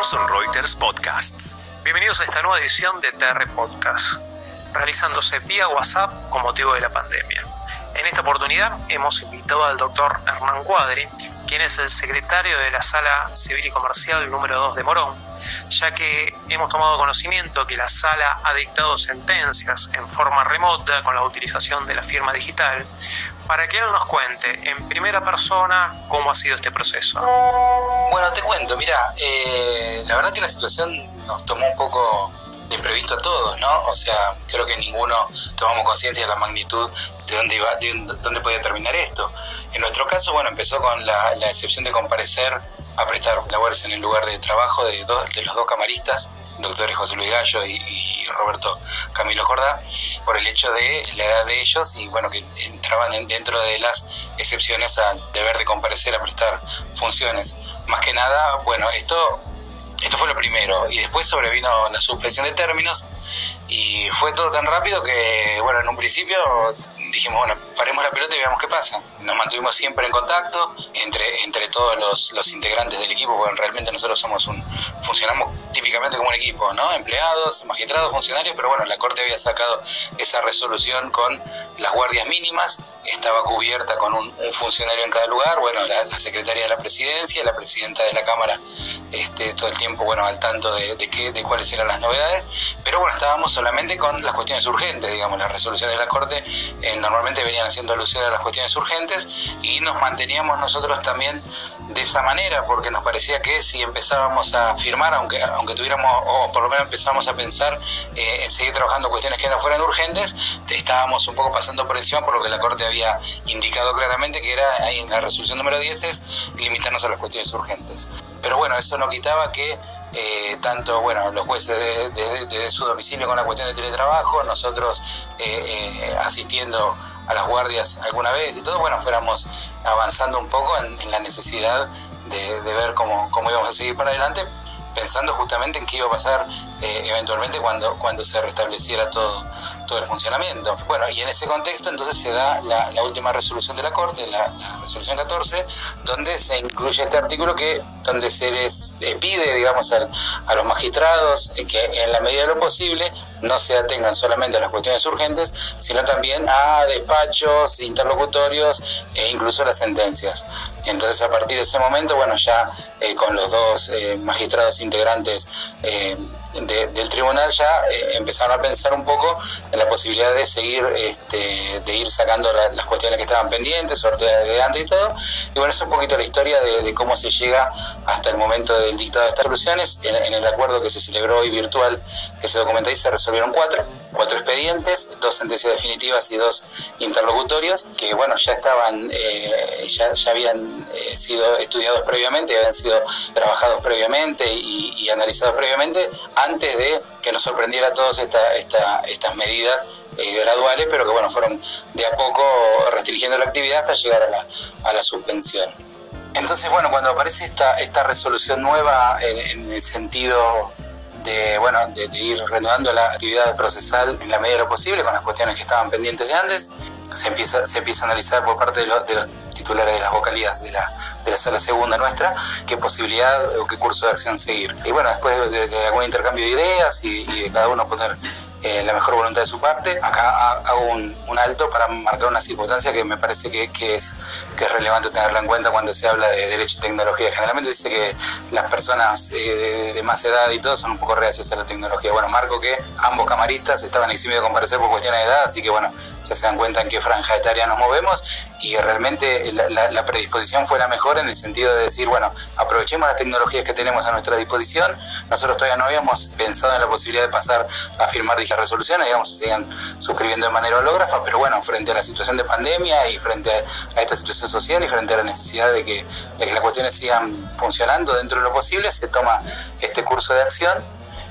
Thomson Reuters Podcasts. Bienvenidos a esta nueva edición de TR Podcast, realizándose vía WhatsApp con motivo de la pandemia. En esta oportunidad hemos invitado al doctor Hernán Cuadri, quien es el secretario de la Sala Civil y Comercial número 2 de Morón, ya que hemos tomado conocimiento que la sala ha dictado sentencias en forma remota con la utilización de la firma digital, para que él nos cuente en primera persona cómo ha sido este proceso. Bueno, te cuento, mira, eh, la verdad que la situación nos tomó un poco de imprevisto a todos, ¿no? O sea, creo que ninguno tomamos conciencia de la magnitud de dónde iba, de dónde podía terminar esto. En nuestro caso, bueno, empezó con la, excepción de comparecer a prestar labores en el lugar de trabajo de, de los dos camaristas, doctores José Luis Gallo y, Roberto Camilo Jordá, por el hecho de la edad de ellos y bueno, que entraban dentro de las excepciones al deber de comparecer a prestar funciones. Más que nada, bueno, esto esto fue lo primero. Y después sobrevino la suspensión de términos y fue todo tan rápido que, bueno, en un principio dijimos, bueno, paremos la pelota y veamos qué pasa. Nos mantuvimos siempre en contacto entre, entre todos los, los integrantes del equipo, porque realmente nosotros somos un, funcionamos típicamente como un equipo, ¿no? Empleados, magistrados, funcionarios, pero bueno, la Corte había sacado esa resolución con las guardias mínimas, estaba cubierta con un, funcionario en cada lugar, bueno, la, secretaria de la presidencia, la presidenta de la Cámara, este, todo el tiempo, bueno, al tanto de, qué, de cuáles eran las novedades, pero bueno, estábamos solamente con las cuestiones urgentes, digamos, las resoluciones de la Corte normalmente venían haciendo alusión a las cuestiones urgentes y nos manteníamos nosotros también de esa manera, porque nos parecía que si empezábamos a firmar, aunque, aunque tuviéramos, o por lo menos empezábamos a pensar eh, en seguir trabajando cuestiones que no fueran urgentes, estábamos un poco pasando por encima por lo que la Corte había indicado claramente, que era ahí en la resolución número 10 es limitarnos a las cuestiones urgentes. Pero bueno, eso no quitaba que eh, tanto bueno los jueces de, su domicilio con la cuestión de teletrabajo, nosotros eh, asistiendo a las guardias alguna vez y todo, bueno, fuéramos avanzando un poco en, la necesidad de, ver cómo, cómo íbamos a seguir para adelante, pensando justamente en qué iba a pasar eh, eventualmente cuando, cuando se restableciera todo, todo el funcionamiento. Bueno, y en ese contexto entonces se da la, última resolución de la Corte, la, resolución 14, donde se incluye este artículo que donde se les eh, pide, digamos, a, los magistrados eh, que en la medida de lo posible no se atengan solamente a las cuestiones urgentes, sino también a despachos, interlocutorios e incluso las sentencias. Entonces, a partir de ese momento, bueno, ya con los dos magistrados integrantes del tribunal ya eh, empezaron a pensar un poco en la posibilidad de seguir, este, de ir sacando las cuestiones que estaban pendientes, sorteo de antes y todo. Y bueno, es un poquito la historia de, cómo se llega hasta el momento del dictado de estas soluciones. En, el acuerdo que se celebró hoy virtual, que se documenta ahí, se resolvieron cuatro, cuatro expedientes, dos sentencias definitivas y dos interlocutorios, que bueno, ya estaban, eh, ya, ya habían eh, sido estudiados previamente, habían sido trabajados previamente y, y analizados previamente antes de que nos sorprendiera a todos esta, estas medidas eh, graduales, pero que bueno, fueron de a poco restringiendo la actividad hasta llegar a la, a la suspensión. Entonces, bueno, cuando aparece esta, esta resolución nueva en, el sentido de, bueno, de, ir reanudando la actividad procesal en la medida de lo posible con las cuestiones que estaban pendientes de antes, se empieza, se empieza a analizar por parte de, de los titulares de las vocalías de la, de la sala segunda nuestra, qué posibilidad o qué curso de acción seguir. Y bueno, después de, algún intercambio de ideas y, de cada uno poner eh, la mejor voluntad de su parte. Acá hago un, alto para marcar una circunstancia que me parece que, es, es relevante tenerla en cuenta cuando se habla de derecho y tecnología. Generalmente se dice que las personas eh, de, más edad y todo son un poco reacias a la tecnología. Bueno, marco que ambos camaristas estaban eximidos de comparecer por cuestiones de edad, así que bueno, ya se dan cuenta en qué franja etaria nos movemos y realmente la, predisposición fue la mejor en el sentido de decir, bueno, aprovechemos las tecnologías que tenemos a nuestra disposición. Nosotros todavía no habíamos pensado en la posibilidad de pasar a firmar dichas resoluciones, digamos, se sigan suscribiendo de manera hológrafa, pero bueno, frente a la situación de pandemia y frente a esta situación social y frente a la necesidad de que, de que las cuestiones sigan funcionando dentro de lo posible, se toma este curso de acción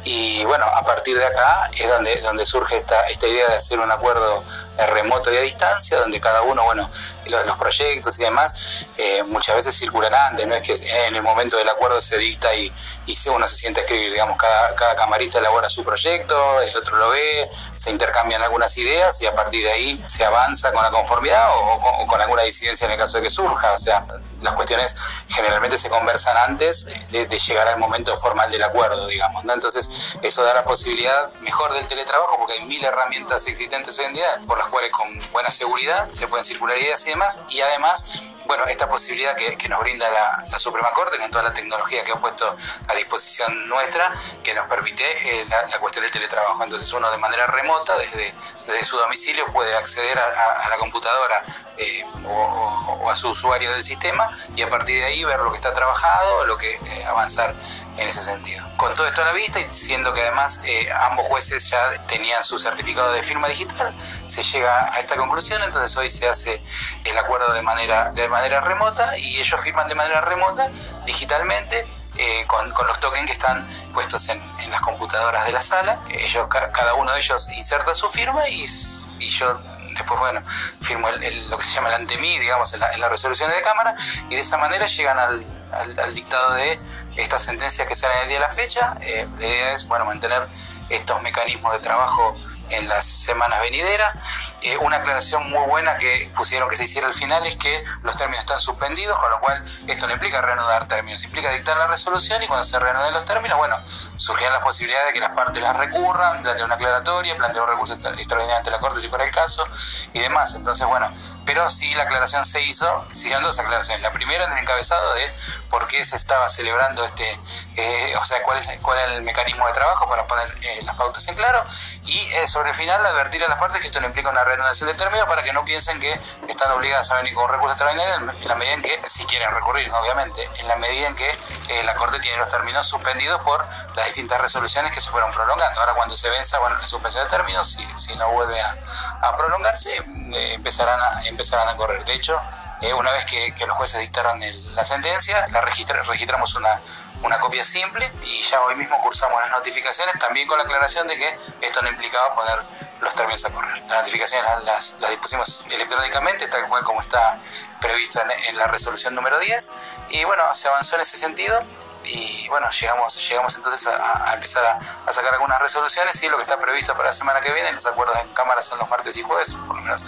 Y bueno, a partir de acá es donde, donde surge esta, esta idea de hacer un acuerdo eh, remoto y a distancia, donde cada uno, bueno, los, proyectos y demás eh, muchas veces circulan antes, no es que en el momento del acuerdo se dicta y, y uno se siente a escribir, digamos, cada, cada camarista elabora su proyecto, el otro lo ve, se intercambian algunas ideas y a partir de ahí se avanza con la conformidad o, con alguna disidencia en el caso de que surja, o sea, las cuestiones generalmente se conversan antes de, llegar al momento formal del acuerdo, digamos, ¿no? Entonces, eso da la posibilidad mejor del teletrabajo porque hay mil herramientas existentes hoy en día por las cuales con buena seguridad se pueden circular ideas y demás, y además, bueno, esta posibilidad que, nos brinda la, Suprema Corte con toda la tecnología que ha puesto a disposición nuestra, que nos permite eh, la, cuestión del teletrabajo. Entonces, uno de manera remota, desde, su domicilio, puede acceder a, la computadora eh, o, o a su usuario del sistema y a partir de ahí ver lo que está trabajado, lo que eh, avanzar en ese sentido. Con todo esto a la vista y siendo que además eh, ambos jueces ya tenían su certificado de firma digital, se llega a esta conclusión, entonces hoy se hace el acuerdo de manera, de manera remota y ellos firman de manera remota, digitalmente, eh, con, los tokens que están puestos en, las computadoras de la sala. Ellos, cada uno de ellos inserta su firma y, y yo después, bueno, firmo lo que se llama el antemí, digamos, en, las resoluciones de cámara, y de esa manera llegan al, dictado de estas sentencias que salen el día de la fecha. Eh, la idea es, bueno, mantener estos mecanismos de trabajo en las semanas venideras. Eh, una aclaración muy buena que pusieron que se hiciera al final es que los términos están suspendidos, con lo cual esto no implica reanudar términos, implica dictar la resolución y cuando se reanuden los términos, bueno, surgían las posibilidades de que las partes las recurran, plantear una aclaratoria, plantear un recurso extraordinario ante la Corte si fuera el caso y demás. Entonces, bueno, pero sí la aclaración se hizo, siguiendo dos aclaraciones. La primera en el encabezado de por qué se estaba celebrando este, eh, o sea, cuál es, cuál es el mecanismo de trabajo para poner eh, las pautas en claro y sobre el final advertir a las partes que esto no implica una reanudación de término para que no piensen que están obligadas a venir con recurso extraordinario en la medida en que, si quieren recurrir, obviamente, en la medida en que eh, la Corte tiene los términos suspendidos por las distintas resoluciones que se fueron prolongando. Ahora cuando se venza, bueno, la suspensión de términos, si, si no vuelve a, prolongarse, eh, empezarán, a, empezarán a correr. De hecho, eh, una vez que, los jueces dictaron la sentencia, la registramos una una copia simple y ya hoy mismo cursamos las notificaciones también con la aclaración de que esto no implicaba poner los términos a correr. Las notificaciones las, las, dispusimos electrónicamente, tal cual como está previsto en, la resolución número 10 y bueno, se avanzó en ese sentido y bueno, llegamos, llegamos entonces a, empezar a, sacar algunas resoluciones y lo que está previsto para la semana que viene, los acuerdos en cámara son los martes y jueves, por lo menos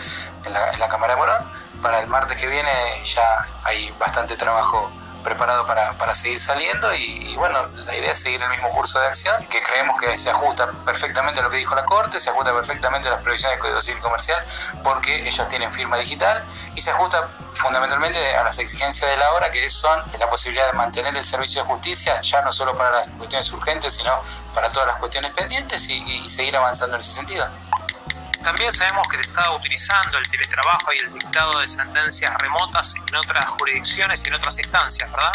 en la, Cámara de Morón. Para el martes que viene ya hay bastante trabajo preparado para, para seguir saliendo y, bueno, la idea es seguir el mismo curso de acción, que creemos que se ajusta perfectamente a lo que dijo la Corte, se ajusta perfectamente a las previsiones del Código Civil Comercial, porque ellos tienen firma digital y se ajusta fundamentalmente a las exigencias de la hora, que son la posibilidad de mantener el servicio de justicia, ya no solo para las cuestiones urgentes, sino para todas las cuestiones pendientes y seguir avanzando en ese sentido. También sabemos que se está utilizando el teletrabajo y el dictado de sentencias remotas en otras jurisdicciones y en otras instancias, ¿verdad?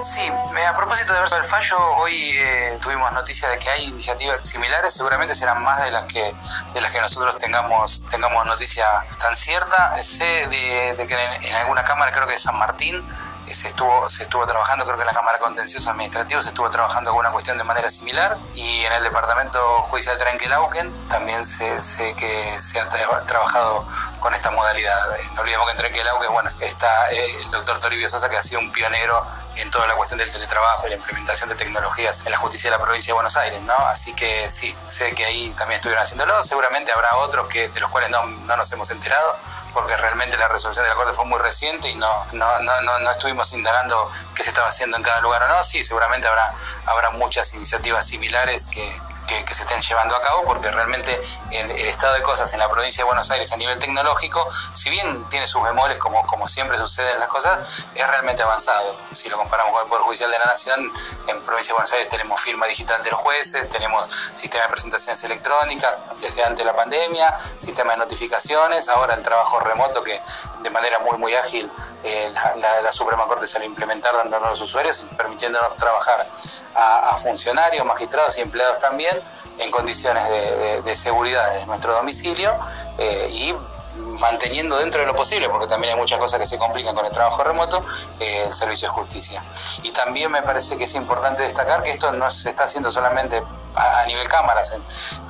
Sí, a propósito de ver el fallo, hoy eh, tuvimos noticia de que hay iniciativas similares, seguramente serán más de las que de las que nosotros tengamos tengamos noticia tan cierta. Sé de, que en, alguna cámara, creo que de San Martín, se estuvo, se estuvo trabajando, creo que en la Cámara Contencioso Administrativo se estuvo trabajando alguna cuestión de manera similar y en el Departamento Judicial Trenquelauquen también sé, sé que se ha trabajado con esta modalidad. No olvidemos que en Trenquelauquen, bueno, está eh, el doctor Toribio Sosa que ha sido un pionero en toda la cuestión del teletrabajo y la implementación de tecnologías en la justicia de la provincia de Buenos Aires, ¿no? Así que sí, sé que ahí también estuvieron haciéndolo, seguramente habrá otros que de los cuales no, no nos hemos enterado porque realmente la resolución de la Corte fue muy reciente y no, no, no, no, no estuvimos indagando qué se estaba haciendo en cada lugar o no, sí, seguramente habrá, habrá muchas iniciativas similares que, que, se estén llevando a cabo, porque realmente el, estado de cosas en la provincia de Buenos Aires a nivel tecnológico, si bien tiene sus memores, como, como siempre sucede en las cosas, es realmente avanzado. Si lo comparamos con el Poder Judicial de la Nación, en provincia de Buenos Aires tenemos firma digital de los jueces, tenemos sistema de presentaciones electrónicas desde antes de la pandemia, sistema de notificaciones, ahora el trabajo remoto que de manera muy muy ágil eh, la, Suprema Corte se lo implementar dándonos a los usuarios, permitiéndonos trabajar a funcionarios, magistrados y empleados también en condiciones de, seguridad en nuestro domicilio eh, y manteniendo dentro de lo posible, porque también hay muchas cosas que se complican con el trabajo remoto, eh, el servicio de justicia. Y también me parece que es importante destacar que esto no se está haciendo solamente a, nivel cámaras,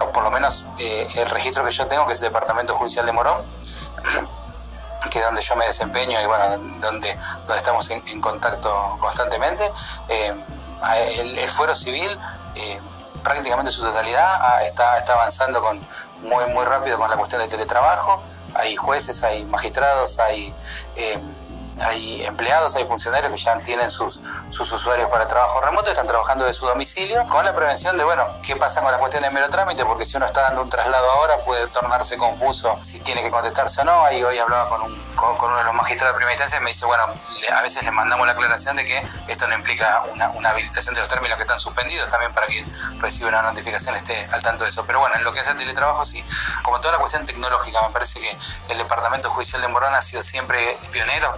o por lo menos eh, el registro que yo tengo, que es el Departamento Judicial de Morón, que es donde yo me desempeño y bueno, donde, donde estamos en, contacto constantemente. Eh, el, el, fuero civil prácticamente su totalidad está, está avanzando con muy muy rápido con la cuestión del teletrabajo. Hay jueces, hay magistrados, hay eh, hay empleados, hay funcionarios que ya tienen sus, sus usuarios para trabajo remoto, están trabajando de su domicilio, con la prevención de, bueno, qué pasa con las cuestiones de mero trámite, porque si uno está dando un traslado ahora puede tornarse confuso si tiene que contestarse o no. Ahí hoy hablaba con, un, con, uno de los magistrados de primera instancia y me dice, bueno, a veces le mandamos la aclaración de que esto no implica una, una habilitación de los términos que están suspendidos, también para que reciba una notificación esté al tanto de eso. Pero bueno, en lo que es el teletrabajo, sí, como toda la cuestión tecnológica, me parece que el Departamento Judicial de Morón ha sido siempre pionero,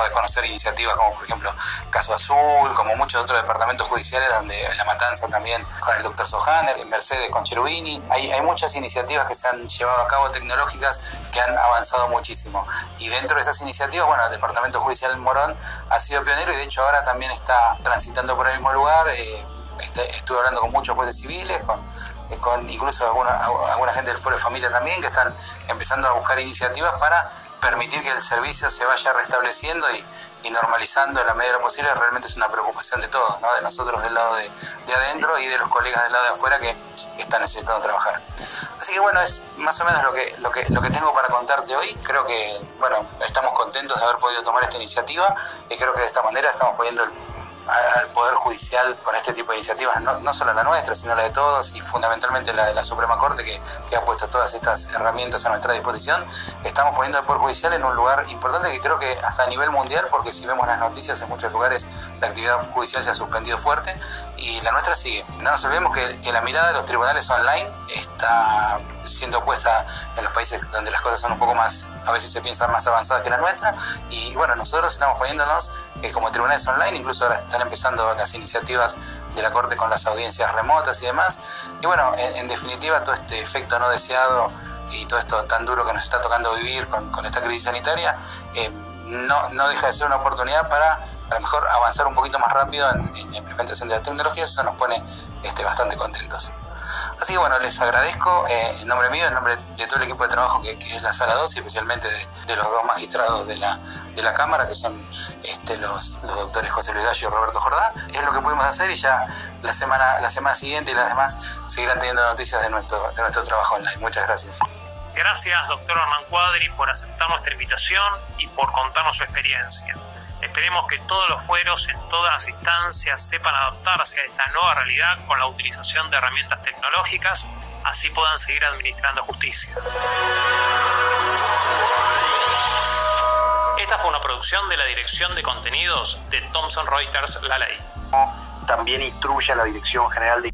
podemos desconocer iniciativas como por ejemplo Caso Azul, como muchos otros departamentos judiciales donde La Matanza también con el doctor Sohaner, Mercedes con Cherubini. Hay, hay muchas iniciativas que se han llevado a cabo tecnológicas que han avanzado muchísimo. Y dentro de esas iniciativas, bueno, el Departamento Judicial Morón ha sido pionero y de hecho ahora también está transitando por el mismo lugar. Eh, estuve hablando con muchos jueces civiles, con, con incluso alguna, alguna gente del Foro de Familia también, que están empezando a buscar iniciativas para permitir que el servicio se vaya restableciendo y, normalizando en la medida de lo posible realmente es una preocupación de todos, de nosotros del lado de, adentro y de los colegas del lado de afuera que, están necesitando trabajar. Así que bueno, es más o menos lo que, lo que, lo que tengo para contarte hoy. Creo que bueno, estamos contentos de haber podido tomar esta iniciativa y creo que de esta manera estamos poniendo el al Poder Judicial con este tipo de iniciativas, no, no, solo la nuestra, sino la de todos y fundamentalmente la de la Suprema Corte que, que, ha puesto todas estas herramientas a nuestra disposición, estamos poniendo al Poder Judicial en un lugar importante que creo que hasta a nivel mundial, porque si vemos las noticias en muchos lugares la actividad judicial se ha suspendido fuerte y la nuestra sigue. No nos olvidemos que, que la mirada de los tribunales online está siendo puesta en los países donde las cosas son un poco más, a veces se piensan más avanzadas que la nuestra y bueno, nosotros estamos poniéndonos eh, como tribunales online, incluso ahora están empezando las iniciativas de la Corte con las audiencias remotas y demás. Y bueno, en, definitiva, todo este efecto no deseado y todo esto tan duro que nos está tocando vivir con, esta crisis sanitaria, eh, no, no, deja de ser una oportunidad para a lo mejor avanzar un poquito más rápido en, en la implementación de la tecnología, eso nos pone este, bastante contentos. Así bueno, les agradezco eh, en nombre mío, en nombre de todo el equipo de trabajo que, es la Sala 2 y especialmente de, los dos magistrados de la, de la Cámara, que son este, los, doctores José Luis Gallo y Roberto Jordá. Es lo que pudimos hacer y ya la semana, la semana siguiente y las demás seguirán teniendo noticias de nuestro, de nuestro trabajo online. Muchas gracias. Gracias, doctor Hernán Cuadri, por aceptar nuestra invitación y por contarnos su experiencia. Esperemos que todos los fueros en todas las instancias sepan adaptarse a esta nueva realidad con la utilización de herramientas tecnológicas, así puedan seguir administrando justicia. Esta fue una producción de la Dirección de Contenidos de Thomson Reuters La Ley. También instruye a la Dirección General de